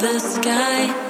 the sky.